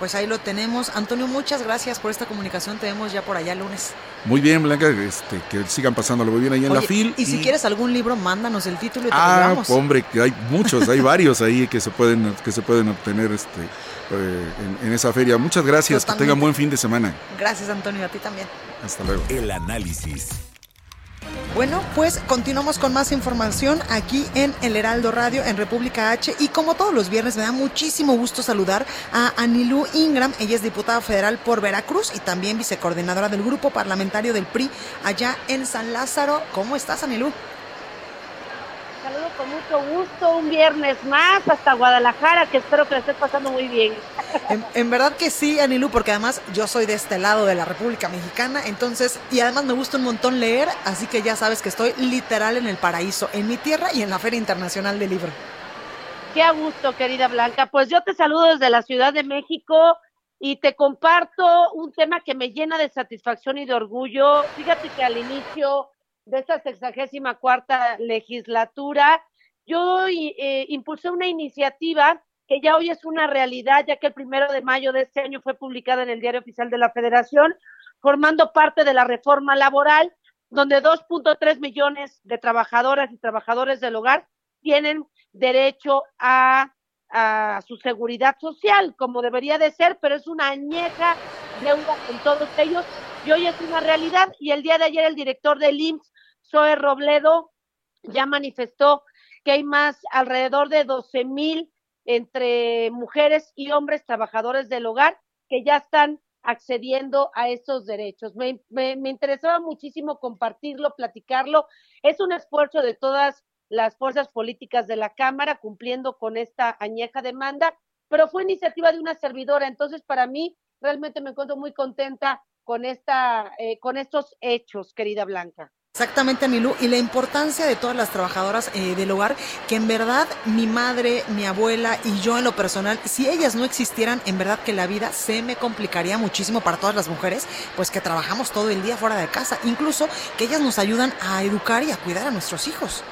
Pues ahí lo tenemos. Antonio, muchas gracias por esta comunicación. Te vemos ya por allá lunes. Muy bien, Blanca, este, que sigan pasándolo muy bien ahí en la FIL. Y, si quieres algún libro, mándanos el título y te ah, lo hombre, que hay muchos, hay <laughs> varios ahí que se pueden, que se pueden obtener este, eh, en, esa feria. Muchas gracias, que tengan buen fin de semana. Gracias, Antonio, a ti también. Hasta luego. El análisis. Bueno, pues continuamos con más información aquí en El Heraldo Radio en República H y como todos los viernes me da muchísimo gusto saludar a Anilú Ingram, ella es diputada federal por Veracruz y también vicecoordinadora del grupo parlamentario del PRI allá en San Lázaro. ¿Cómo estás, Anilú? Saludo con mucho gusto un viernes más hasta Guadalajara, que espero que le estés pasando muy bien. En, verdad que sí, Anilú, porque además yo soy de este lado de la República Mexicana, entonces, y además me gusta un montón leer, así que ya sabes que estoy literal en el paraíso, en mi tierra y en la Feria Internacional del Libro. Qué a gusto, querida Blanca. Pues yo te saludo desde la Ciudad de México y te comparto un tema que me llena de satisfacción y de orgullo. Fíjate que al inicio de esta sexagésima cuarta legislatura, yo eh, impulsé una iniciativa que ya hoy es una realidad, ya que el primero de mayo de este año fue publicada en el Diario Oficial de la Federación, formando parte de la reforma laboral, donde 2.3 millones de trabajadoras y trabajadores del hogar tienen derecho a, su seguridad social, como debería de ser, pero es una añeja deuda con todos ellos y hoy es una realidad. Y el día de ayer el director del IMSS, Zoe Robledo, ya manifestó que hay más, alrededor de 12 mil entre mujeres y hombres trabajadores del hogar que ya están accediendo a esos derechos. Me, me, me, interesaba muchísimo compartirlo, platicarlo. Es un esfuerzo de todas las fuerzas políticas de la Cámara cumpliendo con esta añeja demanda, pero fue iniciativa de una servidora. Entonces, para mí, realmente me encuentro muy contenta con, esta, eh, con estos hechos, querida Blanca. Exactamente, Anilú, y la importancia de todas las trabajadoras eh, del hogar, que en verdad mi madre, mi abuela y yo en lo personal, si ellas no existieran, en verdad que la vida se me complicaría muchísimo para todas las mujeres, pues que trabajamos todo el día fuera de casa, incluso que ellas nos ayudan a educar y a cuidar a nuestros hijos.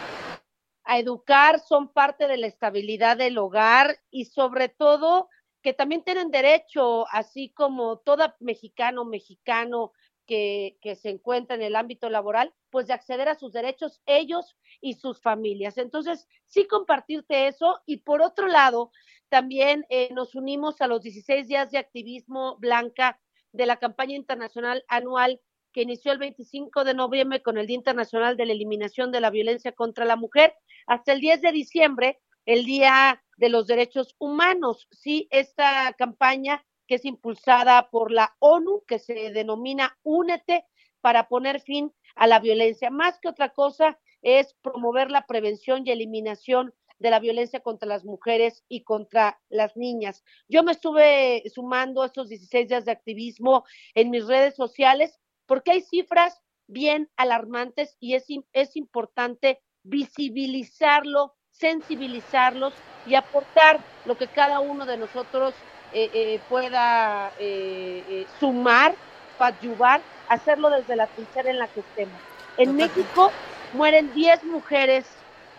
A educar son parte de la estabilidad del hogar y sobre todo que también tienen derecho, así como todo mexicano, mexicano que, que, se encuentra en el ámbito laboral, pues de acceder a sus derechos ellos y sus familias. Entonces, sí compartirte eso y por otro lado, también eh, nos unimos a los 16 días de activismo blanca de la campaña internacional anual que inició el 25 de noviembre con el Día Internacional de la Eliminación de la Violencia contra la Mujer hasta el 10 de diciembre, el Día de los Derechos Humanos. Sí, esta campaña que es impulsada por la ONU, que se denomina Únete para poner fin a la violencia. Más que otra cosa, es promover la prevención y eliminación de la violencia contra las mujeres y contra las niñas. Yo me estuve sumando a estos 16 días de activismo en mis redes sociales porque hay cifras bien alarmantes y es, es importante visibilizarlo, sensibilizarlos y aportar lo que cada uno de nosotros eh, eh, pueda eh, sumar, ayudar, hacerlo desde la trinchera en la que estemos. En México mueren 10 mujeres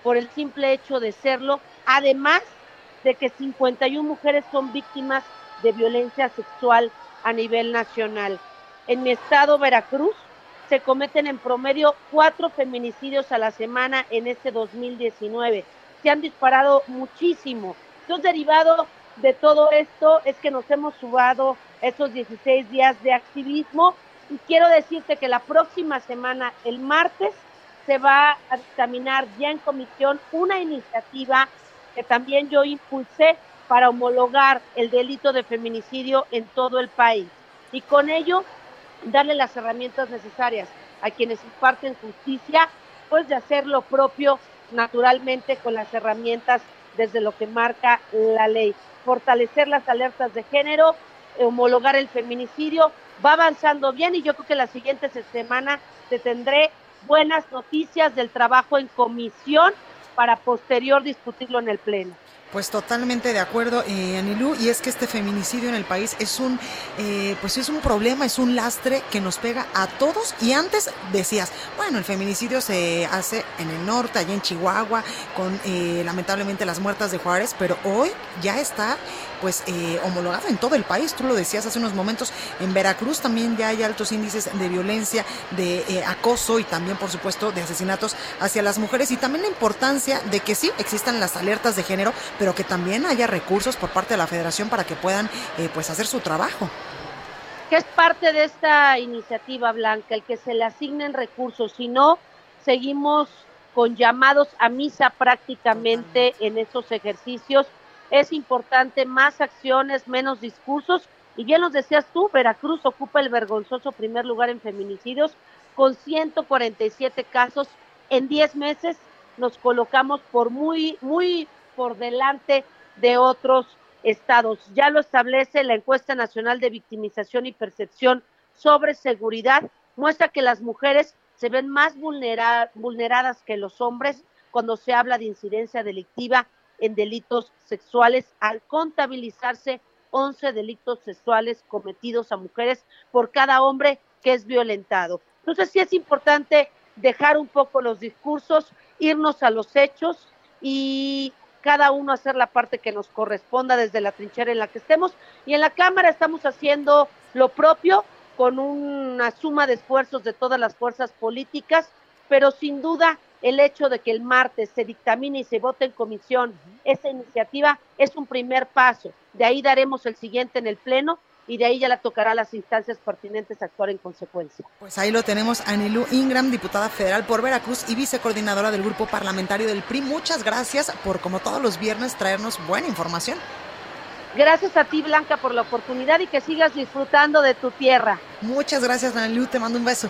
por el simple hecho de serlo, además de que 51 mujeres son víctimas de violencia sexual a nivel nacional. En mi estado, Veracruz, se cometen en promedio cuatro feminicidios a la semana en este 2019 se han disparado muchísimo. Entonces, derivado de todo esto es que nos hemos subado estos 16 días de activismo y quiero decirte que la próxima semana, el martes, se va a dictaminar ya en comisión una iniciativa que también yo impulsé para homologar el delito de feminicidio en todo el país y con ello darle las herramientas necesarias a quienes imparten justicia, pues de hacer lo propio naturalmente con las herramientas desde lo que marca la ley. Fortalecer las alertas de género, homologar el feminicidio, va avanzando bien y yo creo que la siguiente semana te tendré buenas noticias del trabajo en comisión para posterior discutirlo en el Pleno. Pues totalmente de acuerdo, eh, Anilú, y es que este feminicidio en el país es un, eh, pues es un problema, es un lastre que nos pega a todos. Y antes decías, bueno, el feminicidio se hace en el norte, allá en Chihuahua, con eh, lamentablemente las muertas de Juárez, pero hoy ya está pues eh, homologado en todo el país. Tú lo decías hace unos momentos, en Veracruz también ya hay altos índices de violencia, de eh, acoso y también, por supuesto, de asesinatos hacia las mujeres y también la importancia de que sí existan las alertas de género, pero que también haya recursos por parte de la Federación para que puedan eh, pues hacer su trabajo. Que es parte de esta iniciativa blanca, el que se le asignen recursos, si no, seguimos con llamados a misa prácticamente en esos ejercicios es importante más acciones, menos discursos. Y bien nos decías tú, Veracruz ocupa el vergonzoso primer lugar en feminicidios con 147 casos en 10 meses. Nos colocamos por muy, muy por delante de otros estados. Ya lo establece la encuesta nacional de victimización y percepción sobre seguridad. Muestra que las mujeres se ven más vulneradas que los hombres cuando se habla de incidencia delictiva en delitos sexuales al contabilizarse 11 delitos sexuales cometidos a mujeres por cada hombre que es violentado. Entonces sí es importante dejar un poco los discursos, irnos a los hechos y cada uno hacer la parte que nos corresponda desde la trinchera en la que estemos. Y en la Cámara estamos haciendo lo propio con una suma de esfuerzos de todas las fuerzas políticas, pero sin duda el hecho de que el martes se dictamine y se vote en comisión esa iniciativa es un primer paso. De ahí daremos el siguiente en el Pleno y de ahí ya la tocará a las instancias pertinentes actuar en consecuencia. Pues ahí lo tenemos, Anilú Ingram, diputada federal por Veracruz y vicecoordinadora del grupo parlamentario del PRI. Muchas gracias por, como todos los viernes, traernos buena información. Gracias a ti, Blanca, por la oportunidad y que sigas disfrutando de tu tierra. Muchas gracias, Anilú. Te mando un beso.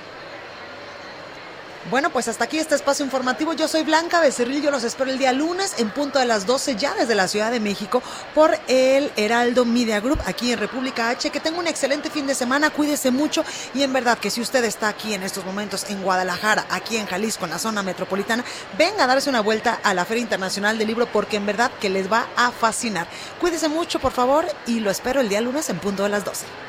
Bueno, pues hasta aquí este espacio informativo. Yo soy Blanca Becerril. Yo los espero el día lunes en punto de las 12 ya desde la Ciudad de México por el Heraldo Media Group aquí en República H. Que tenga un excelente fin de semana. Cuídese mucho. Y en verdad que si usted está aquí en estos momentos en Guadalajara, aquí en Jalisco, en la zona metropolitana, venga a darse una vuelta a la Feria Internacional del Libro porque en verdad que les va a fascinar. Cuídese mucho, por favor. Y lo espero el día lunes en punto de las 12.